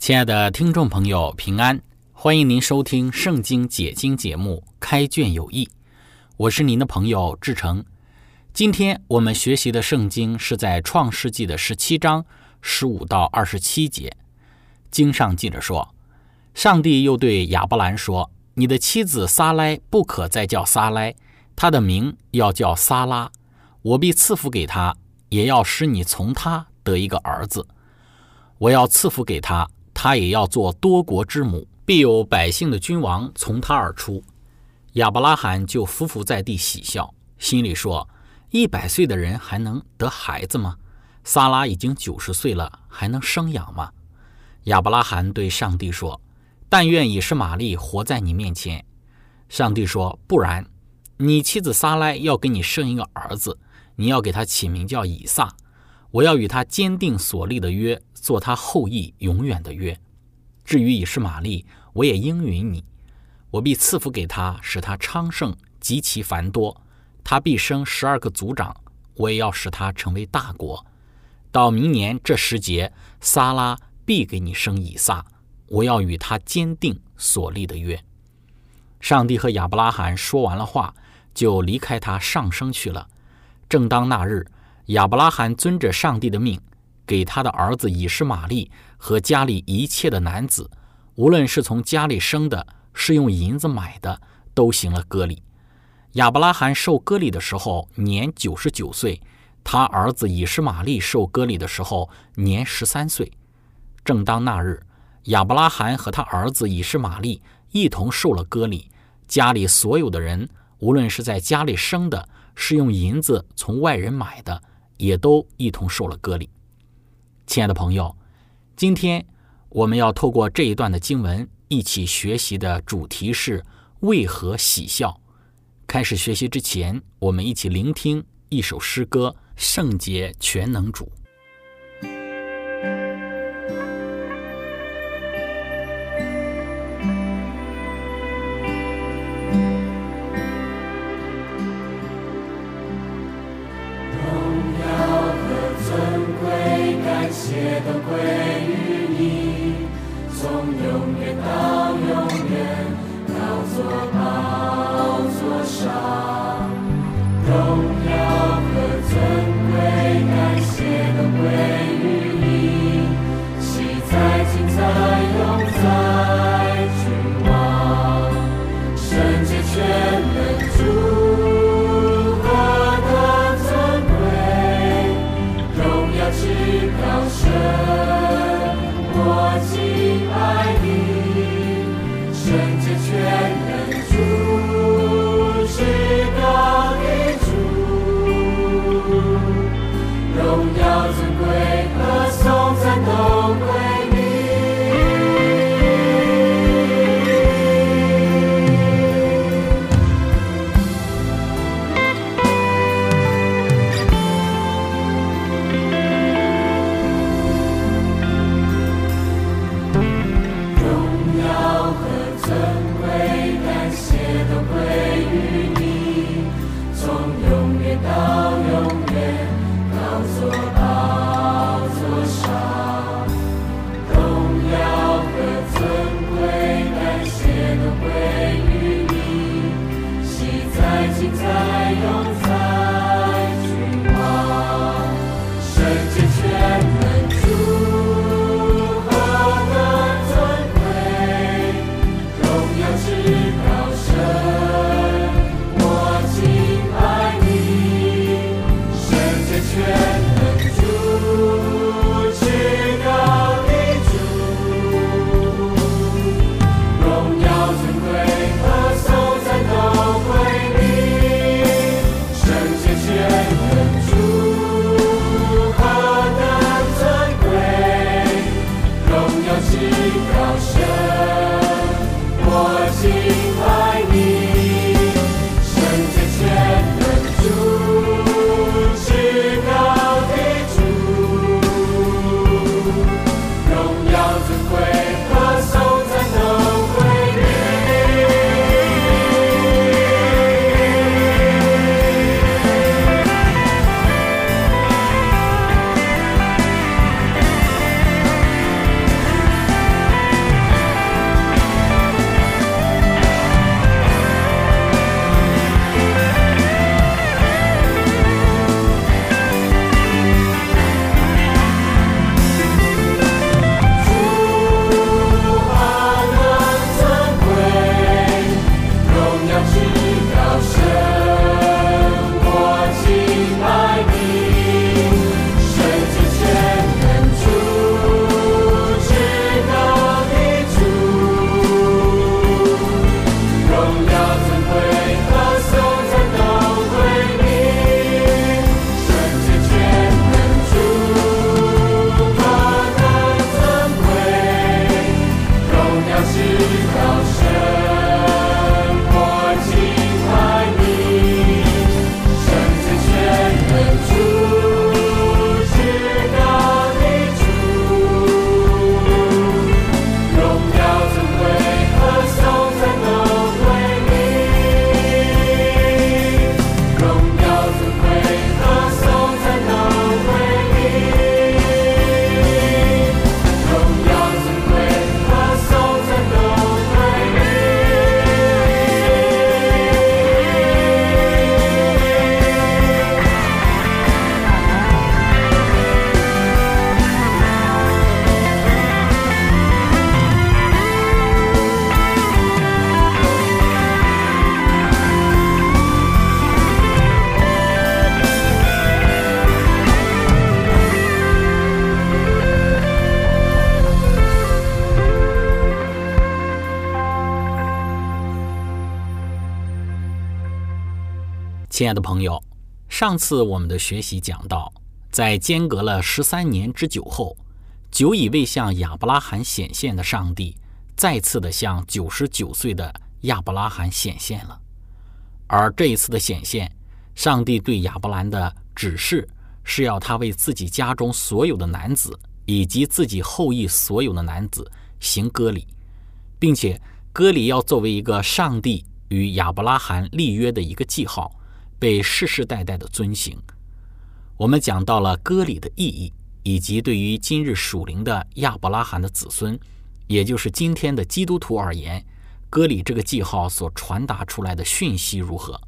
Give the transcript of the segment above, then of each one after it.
亲爱的听众朋友，平安！欢迎您收听《圣经解经》节目《开卷有益》，我是您的朋友志成。今天我们学习的圣经是在创世纪的十七章十五到二十七节。经上记着说：“上帝又对亚伯兰说：‘你的妻子撒拉不可再叫撒拉，她的名要叫撒拉。我必赐福给她，也要使你从她得一个儿子。我要赐福给她。’”他也要做多国之母，必有百姓的君王从他而出。亚伯拉罕就伏伏在地喜笑，心里说：“一百岁的人还能得孩子吗？撒拉已经九十岁了，还能生养吗？”亚伯拉罕对上帝说：“但愿以实玛利活在你面前。”上帝说：“不然，你妻子撒拉要给你生一个儿子，你要给他起名叫以撒。我要与他坚定所立的约。”做他后裔永远的约。至于以实玛利，我也应允你，我必赐福给他，使他昌盛极其繁多。他必生十二个族长，我也要使他成为大国。到明年这时节，撒拉必给你生以撒，我要与他坚定所立的约。上帝和亚伯拉罕说完了话，就离开他上升去了。正当那日，亚伯拉罕遵着上帝的命。给他的儿子以实玛利和家里一切的男子，无论是从家里生的，是用银子买的，都行了割礼。亚伯拉罕受割礼的时候年九十九岁，他儿子以实玛利受割礼的时候年十三岁。正当那日，亚伯拉罕和他儿子以实玛利一同受了割礼，家里所有的人，无论是在家里生的，是用银子从外人买的，也都一同受了割礼。亲爱的朋友，今天我们要透过这一段的经文一起学习的主题是为何喜笑。开始学习之前，我们一起聆听一首诗歌《圣洁全能主》。永远到永远，高作宝亲爱的朋友，上次我们的学习讲到，在间隔了十三年之久后，久已未向亚伯拉罕显现的上帝，再次的向九十九岁的亚伯拉罕显现了。而这一次的显现，上帝对亚伯兰的指示是要他为自己家中所有的男子以及自己后裔所有的男子行割礼，并且割礼要作为一个上帝与亚伯拉罕立约的一个记号，被世世代代的遵行。我们讲到了割礼的意义，以及对于今日属灵的亚伯拉罕的子孙，也就是今天的基督徒而言。割礼这个记号所传达出来的讯息如何？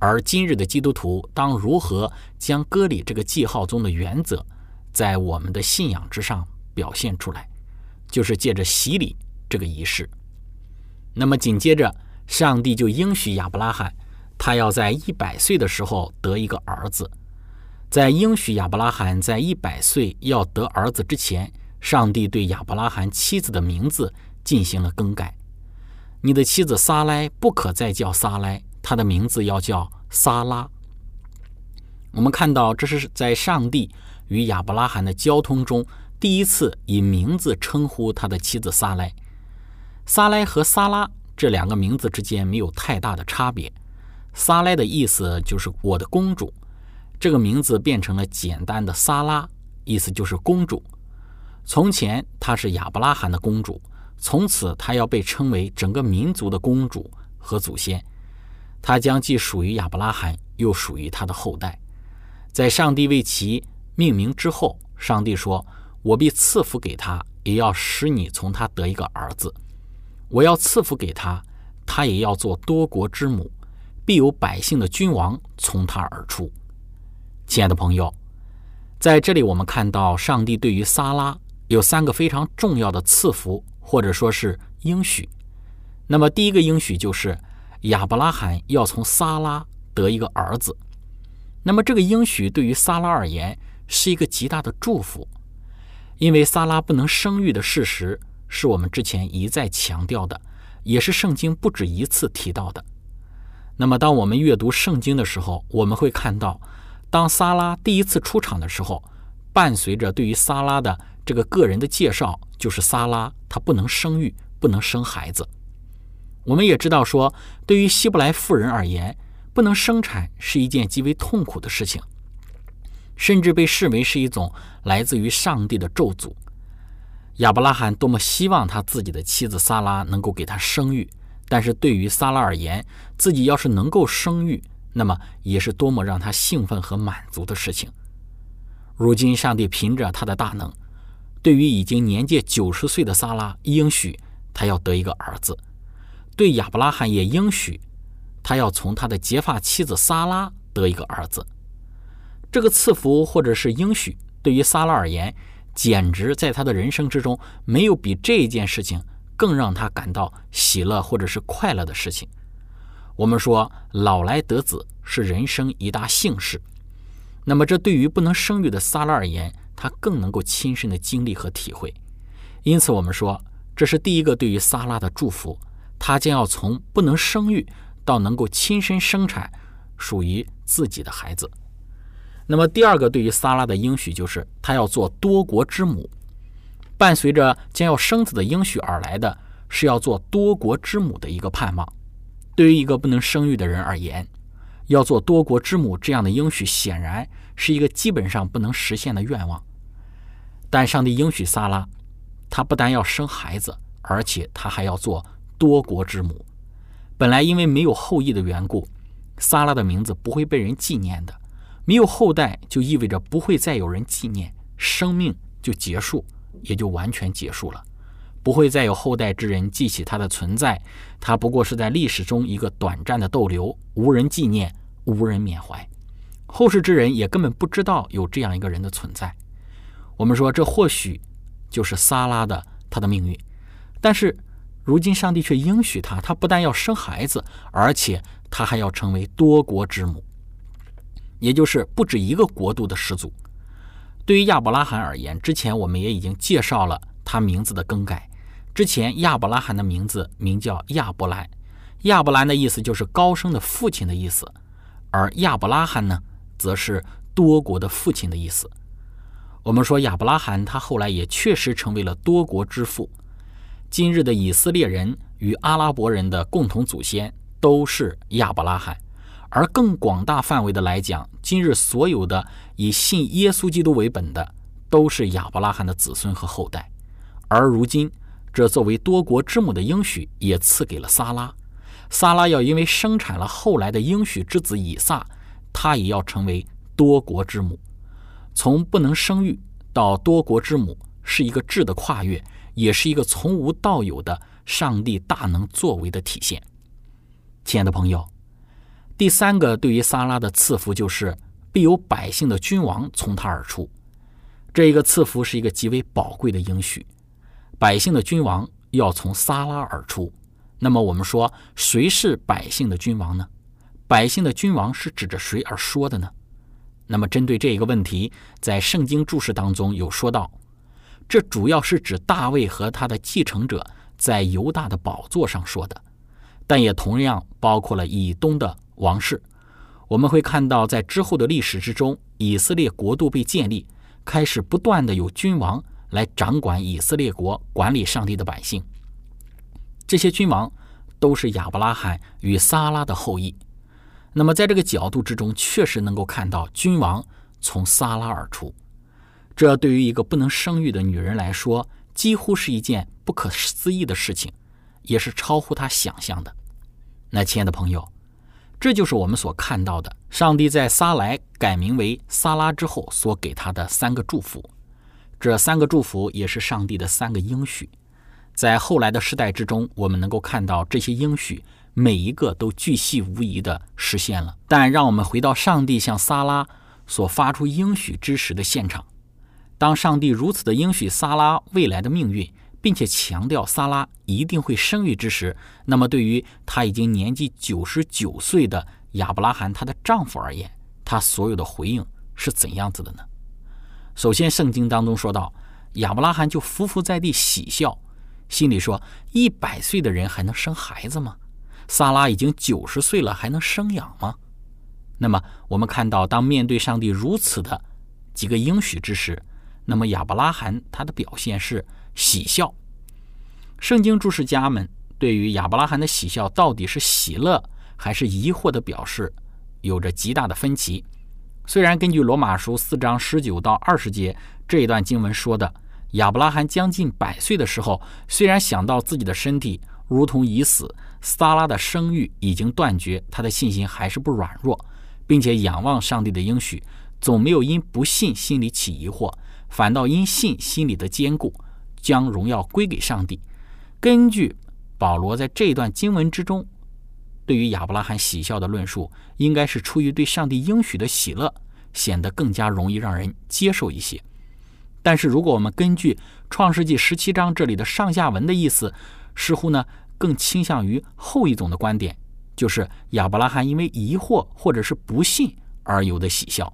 而今日的基督徒当如何将割礼这个记号中的原则，在我们的信仰之上表现出来？就是借着洗礼这个仪式。那么紧接着，上帝就应许亚伯拉罕，他要在一百岁的时候得一个儿子。在应许亚伯拉罕在一百岁要得儿子之前，上帝对亚伯拉罕妻子的名字进行了更改。你的妻子撒莱不可再叫撒莱，她的名字要叫撒拉。我们看到，这是在上帝与亚伯拉罕的交通中第一次以名字称呼他的妻子撒莱。撒莱和撒拉这两个名字之间没有太大的差别。撒莱的意思就是我的公主，这个名字变成了简单的撒拉，意思就是公主。从前她是亚伯拉罕的公主。从此，她要被称为整个民族的公主和祖先。她将既属于亚伯拉罕，又属于他的后代。在上帝为其命名之后，上帝说：“我必赐福给他，也要使你从他得一个儿子。我要赐福给他，他也要做多国之母，必有百姓的君王从他而出。”亲爱的朋友，在这里我们看到，上帝对于撒拉有三个非常重要的赐福。或者说是应许，那么第一个应许就是亚伯拉罕要从撒拉得一个儿子。那么这个应许对于撒拉而言是一个极大的祝福，因为撒拉不能生育的事实是我们之前一再强调的，也是圣经不止一次提到的。那么当我们阅读圣经的时候，我们会看到，当撒拉第一次出场的时候，伴随着对于撒拉的。这个个人的介绍就是撒拉，她不能生育，不能生孩子。我们也知道说，对于希伯来妇人而言，不能生产是一件极为痛苦的事情，甚至被视为是一种来自于上帝的咒诅。亚伯拉罕多么希望他自己的妻子撒拉能够给他生育，但是对于撒拉而言，自己要是能够生育，那么也是多么让他兴奋和满足的事情。如今，上帝凭着他的大能。对于已经年届九十岁的撒拉，应许他要得一个儿子；对亚伯拉罕也应许他要从他的结发妻子撒拉得一个儿子。这个赐福或者是应许，对于撒拉而言，简直在他的人生之中没有比这件事情更让他感到喜乐或者是快乐的事情。我们说老来得子是人生一大幸事，那么这对于不能生育的撒拉而言，他更能够亲身的经历和体会，因此我们说这是第一个对于萨拉的祝福，他将要从不能生育到能够亲身生产属于自己的孩子。那么第二个对于萨拉的应许就是他要做多国之母，伴随着将要生子的应许而来的是要做多国之母的一个盼望。对于一个不能生育的人而言，要做多国之母这样的应许，显然是一个基本上不能实现的愿望。但上帝应许撒拉，他不但要生孩子，而且他还要做多国之母。本来因为没有后裔的缘故，撒拉的名字不会被人纪念的。没有后代就意味着不会再有人纪念，生命就结束，也就完全结束了。不会再有后代之人记起他的存在，他不过是在历史中一个短暂的逗留，无人纪念，无人缅怀，后世之人也根本不知道有这样一个人的存在。我们说，这或许就是撒拉的他的命运，但是如今上帝却应许他，他不但要生孩子，而且他还要成为多国之母，也就是不止一个国度的始祖。对于亚伯拉罕而言，之前我们也已经介绍了他名字的更改。之前亚伯拉罕的名字名叫亚伯兰，亚伯兰的意思就是高升的父亲的意思，而亚伯拉罕呢，则是多国的父亲的意思。我们说亚伯拉罕他后来也确实成为了多国之父。今日的以色列人与阿拉伯人的共同祖先都是亚伯拉罕，而更广大范围的来讲，今日所有的以信耶稣基督为本的，都是亚伯拉罕的子孙和后代。而如今，这作为多国之母的应许也赐给了撒拉。撒拉要因为生产了后来的应许之子以撒，他也要成为多国之母。从不能生育到多国之母，是一个质的跨越，也是一个从无到有的上帝大能作为的体现。亲爱的朋友，第三个对于撒拉的赐福就是必有百姓的君王从他而出。这一个赐福是一个极为宝贵的应许，百姓的君王要从撒拉而出。那么我们说，谁是百姓的君王呢？百姓的君王是指着谁而说的呢？那么，针对这一个问题，在圣经注释当中有说到，这主要是指大卫和他的继承者在犹大的宝座上说的，但也同样包括了以东的王室。我们会看到，在之后的历史之中，以色列国度被建立，开始不断的有君王来掌管以色列国，管理上帝的百姓。这些君王都是亚伯拉罕与撒拉的后裔。那么，在这个角度之中，确实能够看到君王从撒拉而出。这对于一个不能生育的女人来说，几乎是一件不可思议的事情，也是超乎她想象的。那，亲爱的朋友，这就是我们所看到的上帝在撒莱改名为撒拉之后所给他的三个祝福。这三个祝福也是上帝的三个应许。在后来的时代之中，我们能够看到这些应许。每一个都巨细无遗地实现了，但让我们回到上帝向撒拉所发出应许之时的现场。当上帝如此的应许撒拉未来的命运，并且强调萨拉一定会生育之时，那么对于他已经年纪九十九岁的亚伯拉罕她的丈夫而言，他所有的回应是怎样子的呢？首先，圣经当中说到，亚伯拉罕就伏伏在地喜笑，心里说：一百岁的人还能生孩子吗？萨拉已经九十岁了，还能生养吗？那么，我们看到，当面对上帝如此的几个应许之时，那么亚伯拉罕他的表现是喜笑。圣经注释家们对于亚伯拉罕的喜笑到底是喜乐还是疑惑的表示，有着极大的分歧。虽然根据罗马书四章十九到二十节这一段经文说的，亚伯拉罕将近百岁的时候，虽然想到自己的身体如同已死。撒拉的生育已经断绝，他的信心还是不软弱，并且仰望上帝的应许，总没有因不信心里起疑惑，反倒因信心里的坚固，将荣耀归给上帝。根据保罗在这段经文之中对于亚伯拉罕喜笑的论述，应该是出于对上帝应许的喜乐，显得更加容易让人接受一些。但是，如果我们根据创世纪十七章这里的上下文的意思，似乎呢？更倾向于后一种的观点，就是亚伯拉罕因为疑惑或者是不信而有的喜笑。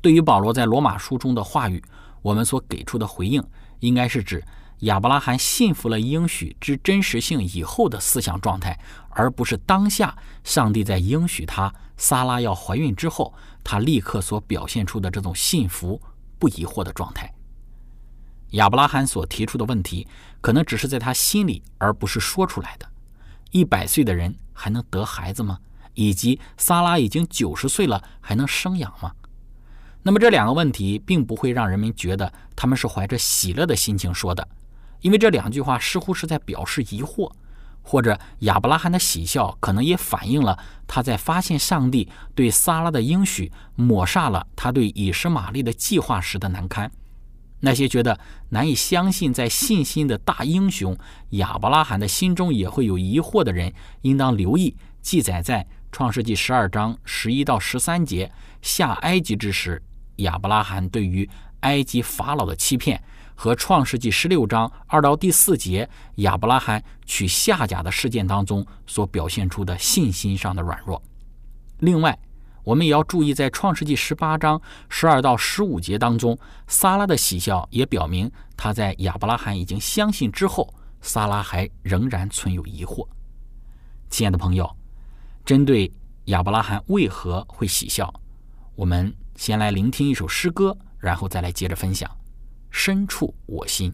对于保罗在罗马书中的话语，我们所给出的回应，应该是指亚伯拉罕信服了应许之真实性以后的思想状态，而不是当下上帝在应许他撒拉要怀孕之后，他立刻所表现出的这种信服不疑惑的状态。亚伯拉罕所提出的问题，可能只是在他心里，而不是说出来的。一百岁的人还能得孩子吗？以及萨拉已经九十岁了，还能生养吗？那么这两个问题，并不会让人们觉得他们是怀着喜乐的心情说的，因为这两句话似乎是在表示疑惑，或者亚伯拉罕的喜笑，可能也反映了他在发现上帝对萨拉的应许抹煞了他对以实玛利的计划时的难堪。那些觉得难以相信，在信心的大英雄亚伯拉罕的心中也会有疑惑的人，应当留意记载在创世纪十二章十一到十三节下埃及之时，亚伯拉罕对于埃及法老的欺骗，和创世纪十六章二到第四节亚伯拉罕娶夏甲的事件当中所表现出的信心上的软弱。另外，我们也要注意，在创世纪十八章十二到十五节当中，撒拉的喜笑也表明他在亚伯拉罕已经相信之后，撒拉还仍然存有疑惑。亲爱的朋友，针对亚伯拉罕为何会喜笑？我们先来聆听一首诗歌，然后再来接着分享。深处我心。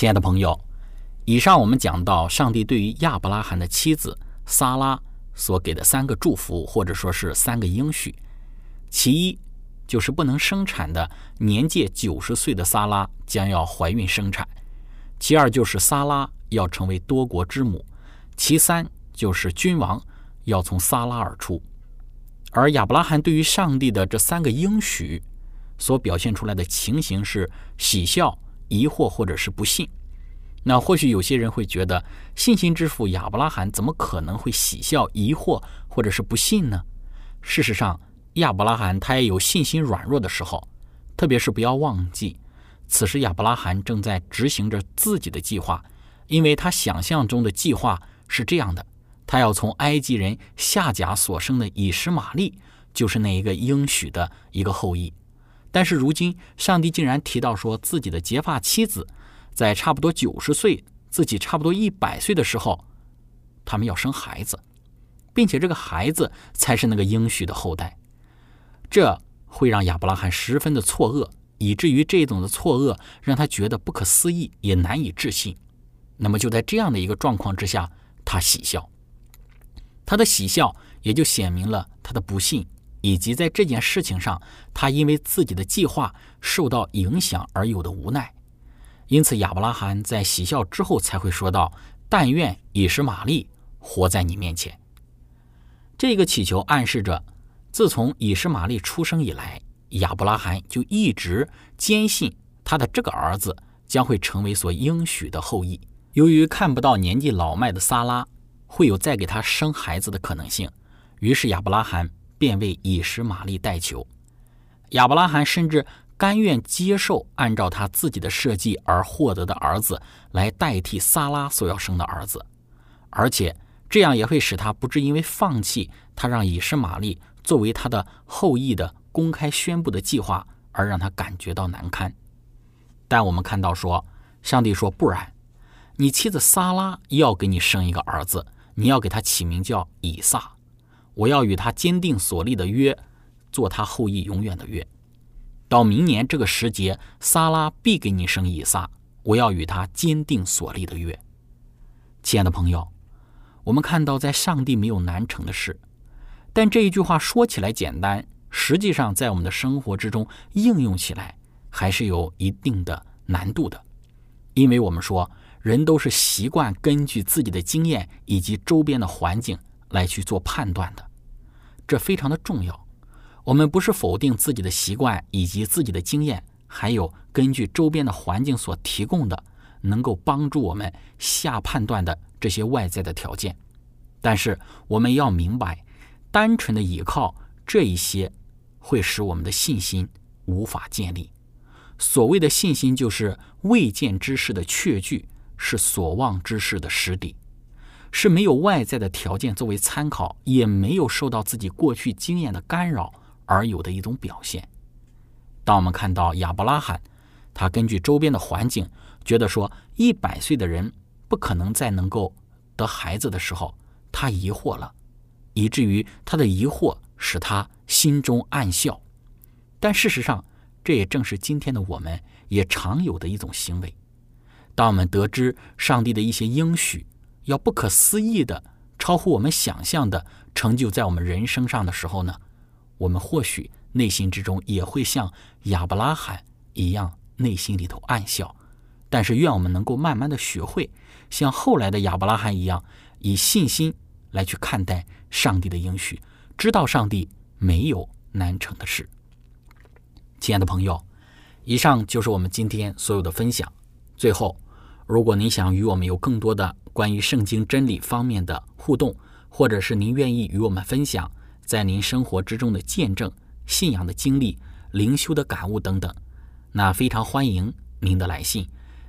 亲爱的朋友，以上我们讲到上帝对于亚伯拉罕的妻子撒拉所给的三个祝福，或者说是三个应许。其一就是不能生产的年届九十岁的撒拉将要怀孕生产；其二就是撒拉要成为多国之母；其三就是君王要从撒拉而出。而亚伯拉罕对于上帝的这三个应许所表现出来的情形是喜笑、疑惑或者是不信。那或许有些人会觉得，信心之父亚伯拉罕怎么可能会喜笑、疑惑或者是不信呢？事实上，亚伯拉罕他也有信心软弱的时候，特别是不要忘记，此时亚伯拉罕正在执行着自己的计划，因为他想象中的计划是这样的：他要从埃及人夏甲所生的以实玛利，就是那一个应许的一个后裔。但是如今，上帝竟然提到说自己的结发妻子。在差不多九十岁，自己差不多一百岁的时候，他们要生孩子，并且这个孩子才是那个应许的后代，这会让亚伯拉罕十分的错愕，以至于这种的错愕让他觉得不可思议，也难以置信。那么就在这样的一个状况之下，他喜笑，他的喜笑也就显明了他的不幸，以及在这件事情上，他因为自己的计划受到影响而有的无奈。因此，亚伯拉罕在喜笑之后才会说道：“但愿以实玛利活在你面前。”这个祈求暗示着，自从以实玛利出生以来，亚伯拉罕就一直坚信他的这个儿子将会成为所应许的后裔。由于看不到年纪老迈的撒拉会有再给他生孩子的可能性，于是亚伯拉罕便为以实玛利代求。亚伯拉罕甚至。甘愿接受按照他自己的设计而获得的儿子来代替萨拉所要生的儿子，而且这样也会使他不致因为放弃他让以实玛利作为他的后裔的公开宣布的计划而让他感觉到难堪。但我们看到说，上帝说不然，你妻子萨拉要给你生一个儿子，你要给他起名叫以撒，我要与他坚定所立的约，做他后裔永远的约。到明年这个时节，撒拉必给你生以撒。我要与他坚定所立的约。亲爱的朋友，我们看到在上帝没有难成的事，但这一句话说起来简单，实际上在我们的生活之中应用起来还是有一定的难度的。因为我们说，人都是习惯根据自己的经验以及周边的环境来去做判断的，这非常的重要。我们不是否定自己的习惯以及自己的经验，还有根据周边的环境所提供的能够帮助我们下判断的这些外在的条件，但是我们要明白，单纯的依靠这一些会使我们的信心无法建立。所谓的信心，就是未见之事的确据，是所望之事的实底。是没有外在的条件作为参考，也没有受到自己过去经验的干扰。而有的一种表现。当我们看到亚伯拉罕，他根据周边的环境，觉得说一百岁的人不可能再能够得孩子的时候，他疑惑了，以至于他的疑惑使他心中暗笑。但事实上，这也正是今天的我们也常有的一种行为。当我们得知上帝的一些应许要不可思议的、超乎我们想象的成就在我们人生上的时候呢？我们或许内心之中也会像亚伯拉罕一样，内心里头暗笑。但是，愿我们能够慢慢的学会像后来的亚伯拉罕一样，以信心来去看待上帝的应许，知道上帝没有难成的事。亲爱的朋友，以上就是我们今天所有的分享。最后，如果您想与我们有更多的关于圣经真理方面的互动，或者是您愿意与我们分享，在您生活之中的见证、信仰的经历、灵修的感悟等等，那非常欢迎您的来信。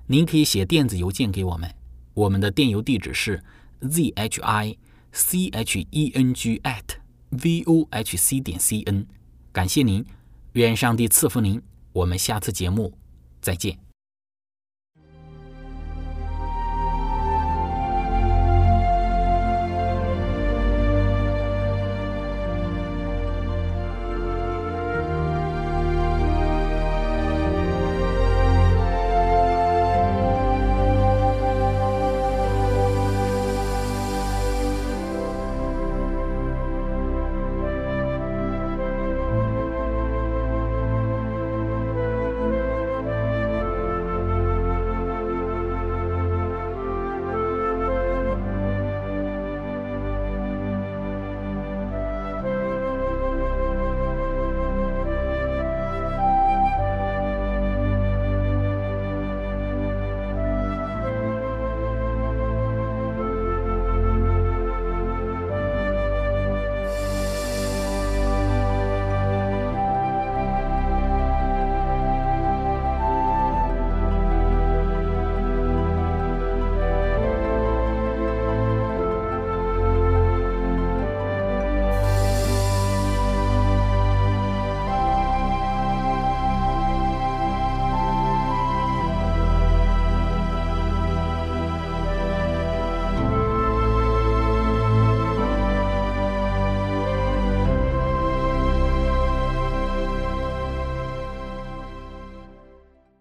您可以写电子邮件给我们，我们的电邮地址是 z h i c h e n g at v o h c 点 c n。感谢您，愿上帝赐福您。我们下次节目再见。